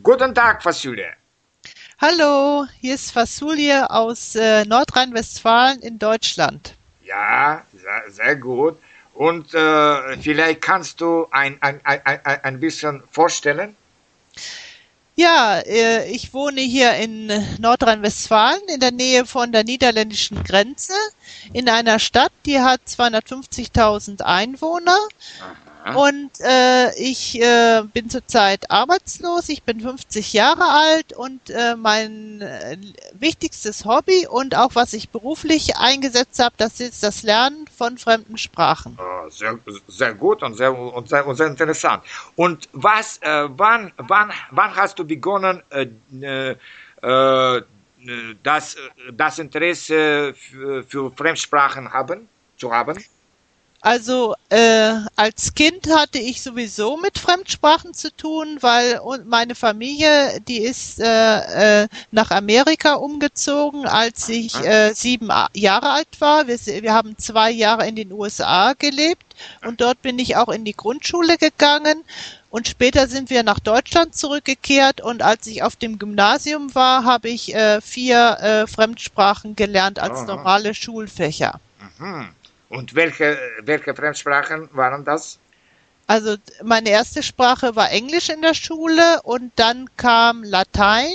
Guten Tag, Fasulie. Hallo, hier ist Fasulie aus äh, Nordrhein-Westfalen in Deutschland. Ja, sehr, sehr gut. Und äh, vielleicht kannst du ein, ein, ein, ein bisschen vorstellen? Ja, äh, ich wohne hier in Nordrhein-Westfalen in der Nähe von der niederländischen Grenze in einer Stadt, die hat 250.000 Einwohner. Aha. Und äh, ich äh, bin zurzeit arbeitslos, ich bin 50 Jahre alt und äh, mein äh, wichtigstes Hobby und auch was ich beruflich eingesetzt habe, das ist das Lernen von fremden Sprachen. Oh, sehr, sehr gut und sehr, und sehr, und sehr interessant. Und was, äh, wann, wann, wann hast du begonnen, äh, das, das Interesse für, für Fremdsprachen haben, zu haben? Also äh, als Kind hatte ich sowieso mit Fremdsprachen zu tun, weil meine Familie, die ist äh, äh, nach Amerika umgezogen, als ich äh, sieben Jahre alt war. Wir, wir haben zwei Jahre in den USA gelebt und dort bin ich auch in die Grundschule gegangen. Und später sind wir nach Deutschland zurückgekehrt und als ich auf dem Gymnasium war, habe ich äh, vier äh, Fremdsprachen gelernt als Aha. normale Schulfächer. Mhm. Und welche, welche Fremdsprachen waren das? Also meine erste Sprache war Englisch in der Schule und dann kam Latein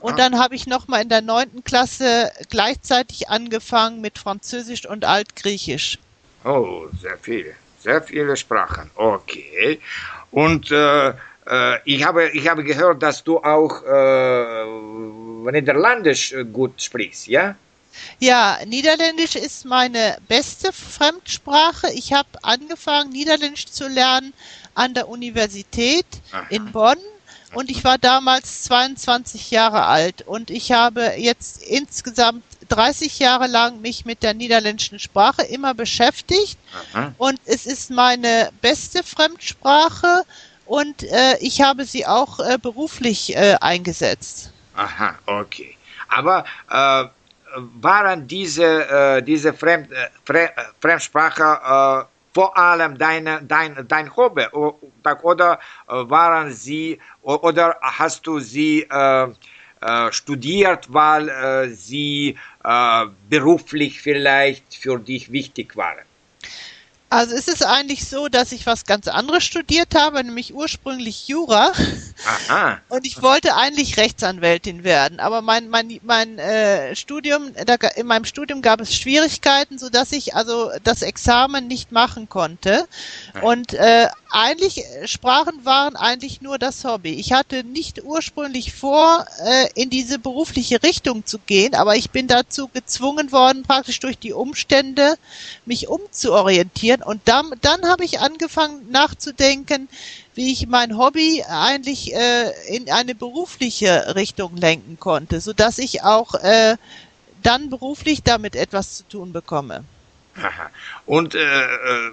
und dann habe ich nochmal in der neunten Klasse gleichzeitig angefangen mit Französisch und Altgriechisch. Oh, sehr viele, sehr viele Sprachen. Okay. Und äh, äh, ich, habe, ich habe gehört, dass du auch äh, Niederländisch gut sprichst, ja? Ja, Niederländisch ist meine beste Fremdsprache. Ich habe angefangen, Niederländisch zu lernen an der Universität Aha. in Bonn und ich war damals 22 Jahre alt und ich habe jetzt insgesamt 30 Jahre lang mich mit der niederländischen Sprache immer beschäftigt Aha. und es ist meine beste Fremdsprache und äh, ich habe sie auch äh, beruflich äh, eingesetzt. Aha, okay. Aber äh, waren diese, äh, diese Fremd, äh, Fre äh, Fremdsprache äh, vor allem deine, dein, dein Hobby oder waren sie oder hast du sie studiert, weil sie beruflich vielleicht für dich wichtig waren? Also ist es eigentlich so, dass ich was ganz anderes studiert habe, nämlich ursprünglich Jura. Aha. Und ich wollte eigentlich Rechtsanwältin werden, aber mein mein mein äh, Studium, da, in meinem Studium gab es Schwierigkeiten, so dass ich also das Examen nicht machen konnte. Und äh, eigentlich äh, Sprachen waren eigentlich nur das Hobby. Ich hatte nicht ursprünglich vor, äh, in diese berufliche Richtung zu gehen, aber ich bin dazu gezwungen worden, praktisch durch die Umstände mich umzuorientieren und dann, dann habe ich angefangen nachzudenken, wie ich mein Hobby eigentlich äh, in eine berufliche Richtung lenken konnte, so dass ich auch äh, dann beruflich damit etwas zu tun bekomme. Aha. Und äh, äh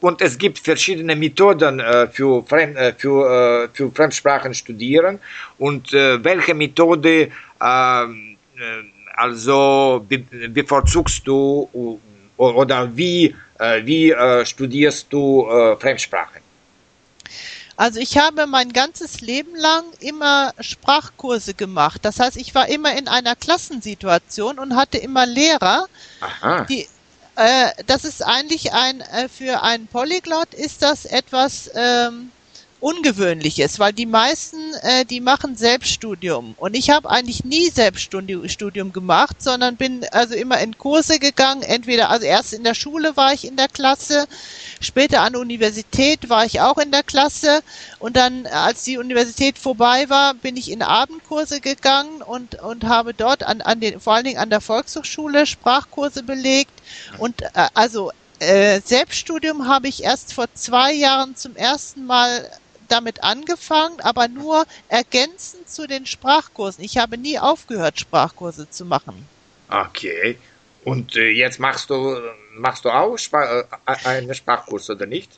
und es gibt verschiedene Methoden äh, für, Fremd, äh, für, äh, für Fremdsprachen studieren und äh, welche Methode ähm, äh, also be bevorzugst du oder wie wie studierst du Fremdsprachen? Also ich habe mein ganzes Leben lang immer Sprachkurse gemacht. Das heißt, ich war immer in einer Klassensituation und hatte immer Lehrer, Aha. die äh, das ist eigentlich ein äh, für einen Polyglot ist das etwas ähm, Ungewöhnliches, weil die meisten, äh, die machen Selbststudium. Und ich habe eigentlich nie Selbststudium gemacht, sondern bin also immer in Kurse gegangen. Entweder, also erst in der Schule war ich in der Klasse, später an der Universität war ich auch in der Klasse. Und dann, als die Universität vorbei war, bin ich in Abendkurse gegangen und, und habe dort an, an den, vor allen Dingen an der Volkshochschule Sprachkurse belegt. Und äh, also äh, Selbststudium habe ich erst vor zwei Jahren zum ersten Mal damit angefangen, aber nur ergänzend zu den Sprachkursen. Ich habe nie aufgehört, Sprachkurse zu machen. Okay. Und äh, jetzt machst du, machst du auch Spar äh, einen Sprachkurs oder nicht?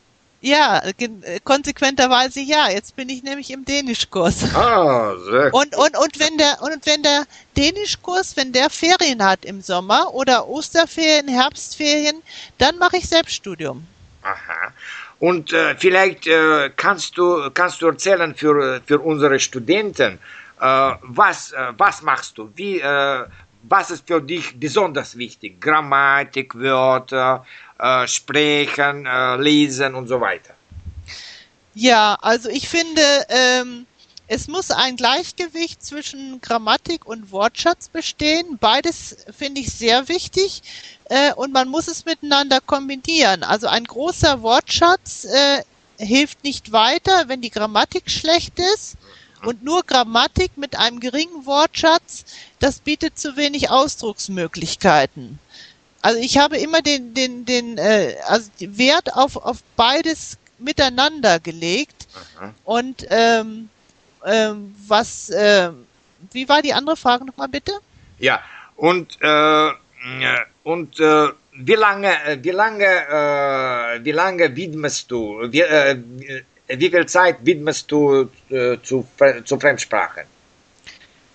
Ja, äh, konsequenterweise ja. Jetzt bin ich nämlich im Dänischkurs. Ah, sehr und, und, und wenn der, und wenn der Dänischkurs, wenn der Ferien hat im Sommer oder Osterferien, Herbstferien, dann mache ich Selbststudium. Aha. Und äh, vielleicht äh, kannst du kannst du erzählen für für unsere Studenten, äh, was äh, was machst du? Wie äh, was ist für dich besonders wichtig? Grammatik, Wörter, äh, Sprechen, äh, Lesen und so weiter. Ja, also ich finde, ähm, es muss ein Gleichgewicht zwischen Grammatik und Wortschatz bestehen. Beides finde ich sehr wichtig äh, und man muss es miteinander kombinieren. Also ein großer Wortschatz äh, hilft nicht weiter, wenn die Grammatik schlecht ist. Und nur Grammatik mit einem geringen Wortschatz, das bietet zu wenig Ausdrucksmöglichkeiten. Also ich habe immer den, den, den äh, also Wert auf, auf beides miteinander gelegt. Aha. Und ähm, ähm, was, äh, wie war die andere Frage nochmal bitte? Ja, und, äh, und äh, wie lange, wie lange, äh, wie lange widmest du, wie, äh, wie viel Zeit widmest du äh, zu, zu Fremdsprachen?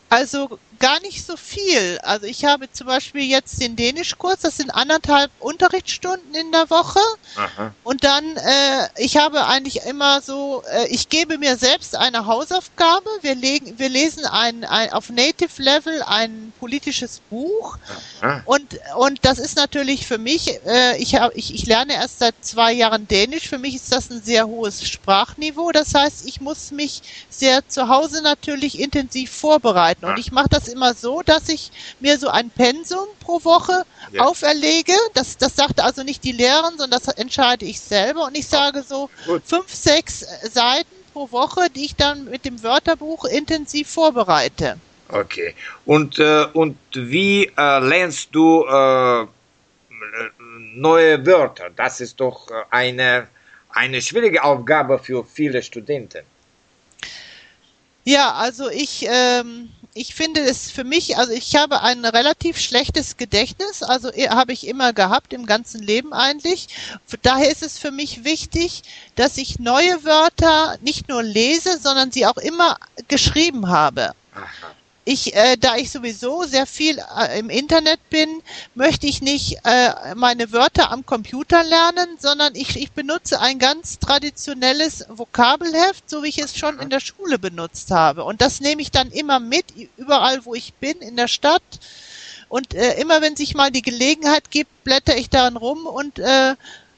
Also gar nicht so viel. Also ich habe zum Beispiel jetzt den Dänischkurs, das sind anderthalb Unterrichtsstunden in der Woche. Aha. Und dann, äh, ich habe eigentlich immer so, äh, ich gebe mir selbst eine Hausaufgabe. Wir legen, wir lesen ein, ein auf Native Level ein politisches Buch. Aha. Und und das ist natürlich für mich, äh, ich habe, ich, ich lerne erst seit zwei Jahren Dänisch. Für mich ist das ein sehr hohes Sprachniveau. Das heißt, ich muss mich sehr zu Hause natürlich intensiv vorbereiten. Und ich mache das immer so, dass ich mir so ein Pensum pro Woche ja. auferlege. Das, das sagt also nicht die Lehrerin, sondern das entscheide ich selber. Und ich sage so Gut. fünf, sechs Seiten pro Woche, die ich dann mit dem Wörterbuch intensiv vorbereite. Okay. Und, äh, und wie äh, lernst du äh, neue Wörter? Das ist doch äh, eine, eine schwierige Aufgabe für viele Studenten. Ja, also ich, ähm, ich finde es für mich, also ich habe ein relativ schlechtes Gedächtnis, also habe ich immer gehabt im ganzen Leben eigentlich. Daher ist es für mich wichtig, dass ich neue Wörter nicht nur lese, sondern sie auch immer geschrieben habe. Aha ich, äh, da ich sowieso sehr viel äh, im Internet bin, möchte ich nicht äh, meine Wörter am Computer lernen, sondern ich, ich benutze ein ganz traditionelles Vokabelheft, so wie ich es schon in der Schule benutzt habe. Und das nehme ich dann immer mit, überall wo ich bin, in der Stadt. Und äh, immer wenn sich mal die Gelegenheit gibt, blätter ich daran rum und äh,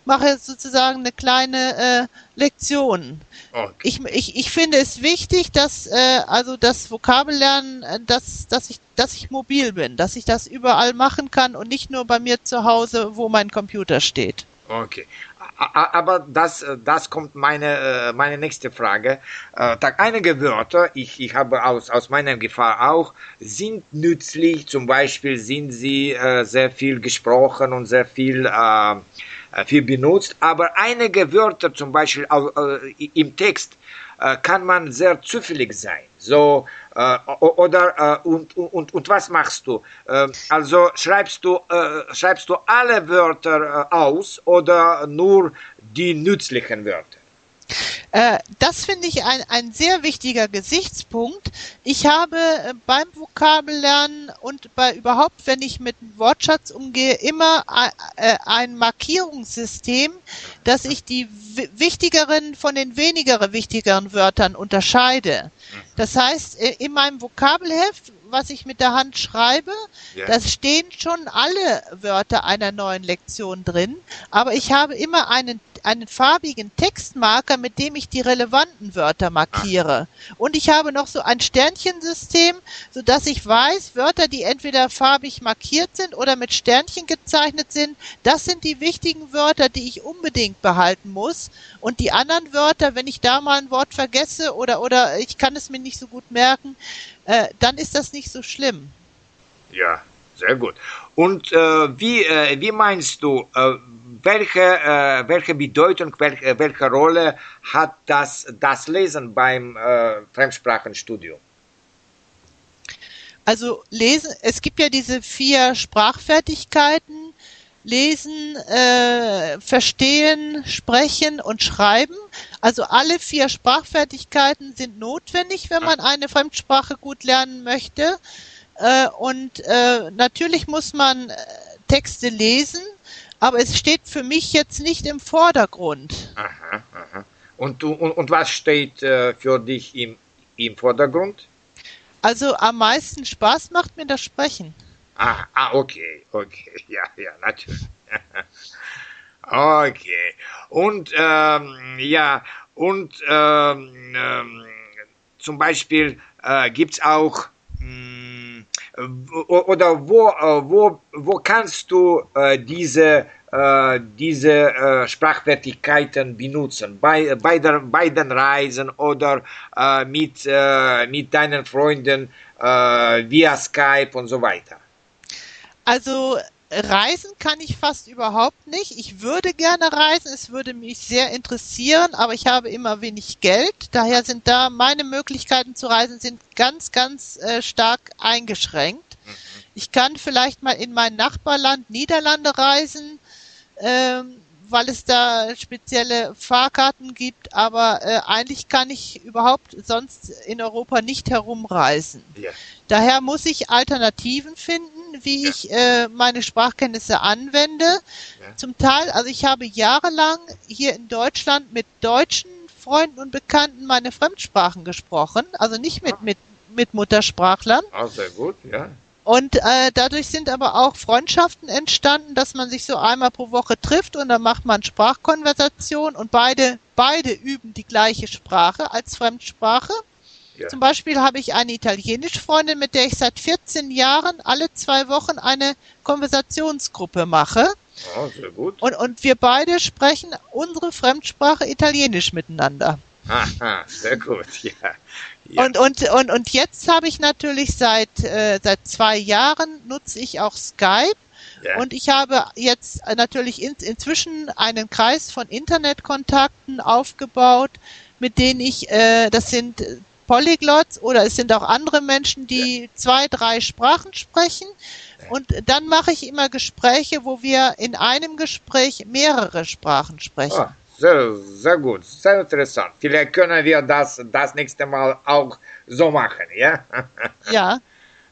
mache sozusagen eine kleine äh, Lektion. Okay. Ich, ich, ich finde es wichtig, dass äh, also das Vokabellernen, äh, dass, dass ich dass ich mobil bin, dass ich das überall machen kann und nicht nur bei mir zu Hause, wo mein Computer steht. Okay. Aber das, das kommt meine, äh, meine nächste Frage. Äh, einige Wörter, ich, ich habe aus, aus meiner Gefahr auch, sind nützlich. Zum Beispiel sind sie äh, sehr viel gesprochen und sehr viel äh, äh, viel benutzt, aber einige Wörter zum Beispiel äh, im Text äh, kann man sehr zufällig sein. So, äh, oder äh, und, und, und was machst du? Äh, also schreibst du, schreibst du alle Wörter aus oder nur die nützlichen Wörter? Äh, das finde ich ein, ein sehr wichtiger Gesichtspunkt. Ich habe äh, beim Vokabellernen und bei überhaupt, wenn ich mit Wortschatz umgehe, immer äh, ein Markierungssystem, dass ich die wichtigeren von den weniger wichtigeren Wörtern unterscheide. Das heißt, in meinem Vokabelheft was ich mit der Hand schreibe, ja. da stehen schon alle Wörter einer neuen Lektion drin, aber ich habe immer einen einen farbigen Textmarker, mit dem ich die relevanten Wörter markiere. Und ich habe noch so ein Sternchensystem, so dass ich weiß, Wörter, die entweder farbig markiert sind oder mit Sternchen gezeichnet sind, das sind die wichtigen Wörter, die ich unbedingt behalten muss. Und die anderen Wörter, wenn ich da mal ein Wort vergesse oder, oder ich kann es mir nicht so gut merken, äh, dann ist das nicht so schlimm. Ja, sehr gut. Und äh, wie, äh, wie meinst du, äh, welche, äh, welche Bedeutung, welche, welche Rolle hat das, das Lesen beim äh, Fremdsprachenstudium? Also lesen, es gibt ja diese vier Sprachfertigkeiten, lesen, äh, verstehen, sprechen und schreiben. Also alle vier Sprachfertigkeiten sind notwendig, wenn man eine Fremdsprache gut lernen möchte. Äh, und äh, natürlich muss man äh, Texte lesen, aber es steht für mich jetzt nicht im Vordergrund. Aha, aha. Und, du, und, und was steht äh, für dich im, im Vordergrund? Also am meisten Spaß macht mir das Sprechen. Ah, ah okay, okay, ja, ja, natürlich. okay. Und ähm, ja, und ähm, ähm, zum Beispiel äh, gibt es auch oder wo, äh, wo, wo kannst du äh, diese äh, diese äh, Sprachfertigkeiten benutzen, bei, bei, der, bei den Reisen oder äh, mit, äh, mit deinen Freunden äh, via Skype und so weiter? Also Reisen kann ich fast überhaupt nicht. Ich würde gerne reisen, es würde mich sehr interessieren, aber ich habe immer wenig Geld. Daher sind da meine Möglichkeiten zu reisen sind ganz, ganz äh, stark eingeschränkt. Mhm. Ich kann vielleicht mal in mein Nachbarland Niederlande reisen, ähm, weil es da spezielle Fahrkarten gibt, aber äh, eigentlich kann ich überhaupt sonst in Europa nicht herumreisen. Ja. Daher muss ich Alternativen finden, wie ich äh, meine Sprachkenntnisse anwende. Ja. Zum Teil, also ich habe jahrelang hier in Deutschland mit deutschen Freunden und Bekannten meine Fremdsprachen gesprochen, also nicht mit, ah. mit, mit Muttersprachlern. Ah, sehr gut, ja. Und äh, dadurch sind aber auch Freundschaften entstanden, dass man sich so einmal pro Woche trifft und dann macht man Sprachkonversation und beide, beide üben die gleiche Sprache als Fremdsprache. Ja. Zum Beispiel habe ich eine italienische Freundin, mit der ich seit 14 Jahren alle zwei Wochen eine Konversationsgruppe mache. Oh, sehr gut. Und, und wir beide sprechen unsere Fremdsprache Italienisch miteinander. Aha, sehr gut, ja. Ja. Und, und, und, und jetzt habe ich natürlich seit, äh, seit zwei Jahren nutze ich auch Skype. Ja. Und ich habe jetzt natürlich in, inzwischen einen Kreis von Internetkontakten aufgebaut, mit denen ich, äh, das sind Polyglots oder es sind auch andere Menschen, die ja. zwei, drei Sprachen sprechen. Und dann mache ich immer Gespräche, wo wir in einem Gespräch mehrere Sprachen sprechen. Oh. Sehr, sehr gut, sehr interessant. Vielleicht können wir das das nächste Mal auch so machen, ja? Ja.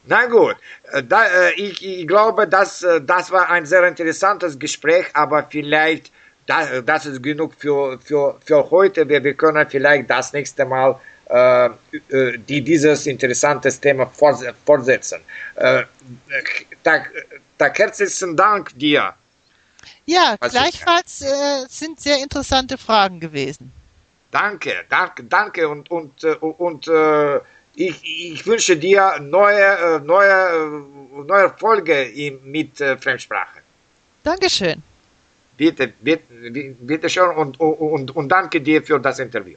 Na gut, äh, da, äh, ich, ich glaube, dass, äh, das war ein sehr interessantes Gespräch, aber vielleicht, das, das ist genug für, für, für heute. Wir, wir können vielleicht das nächste Mal die, dieses interessante Thema fortsetzen. Äh, da herzlichen Dank dir. Ja, also, gleichfalls äh, sind sehr interessante Fragen gewesen. Danke, danke, danke und und äh, und äh, ich, ich wünsche dir neue äh, neue äh, neue Folge mit äh, Fremdsprache. Dankeschön. Bitte, bitte, bitte schön und, und, und danke dir für das Interview.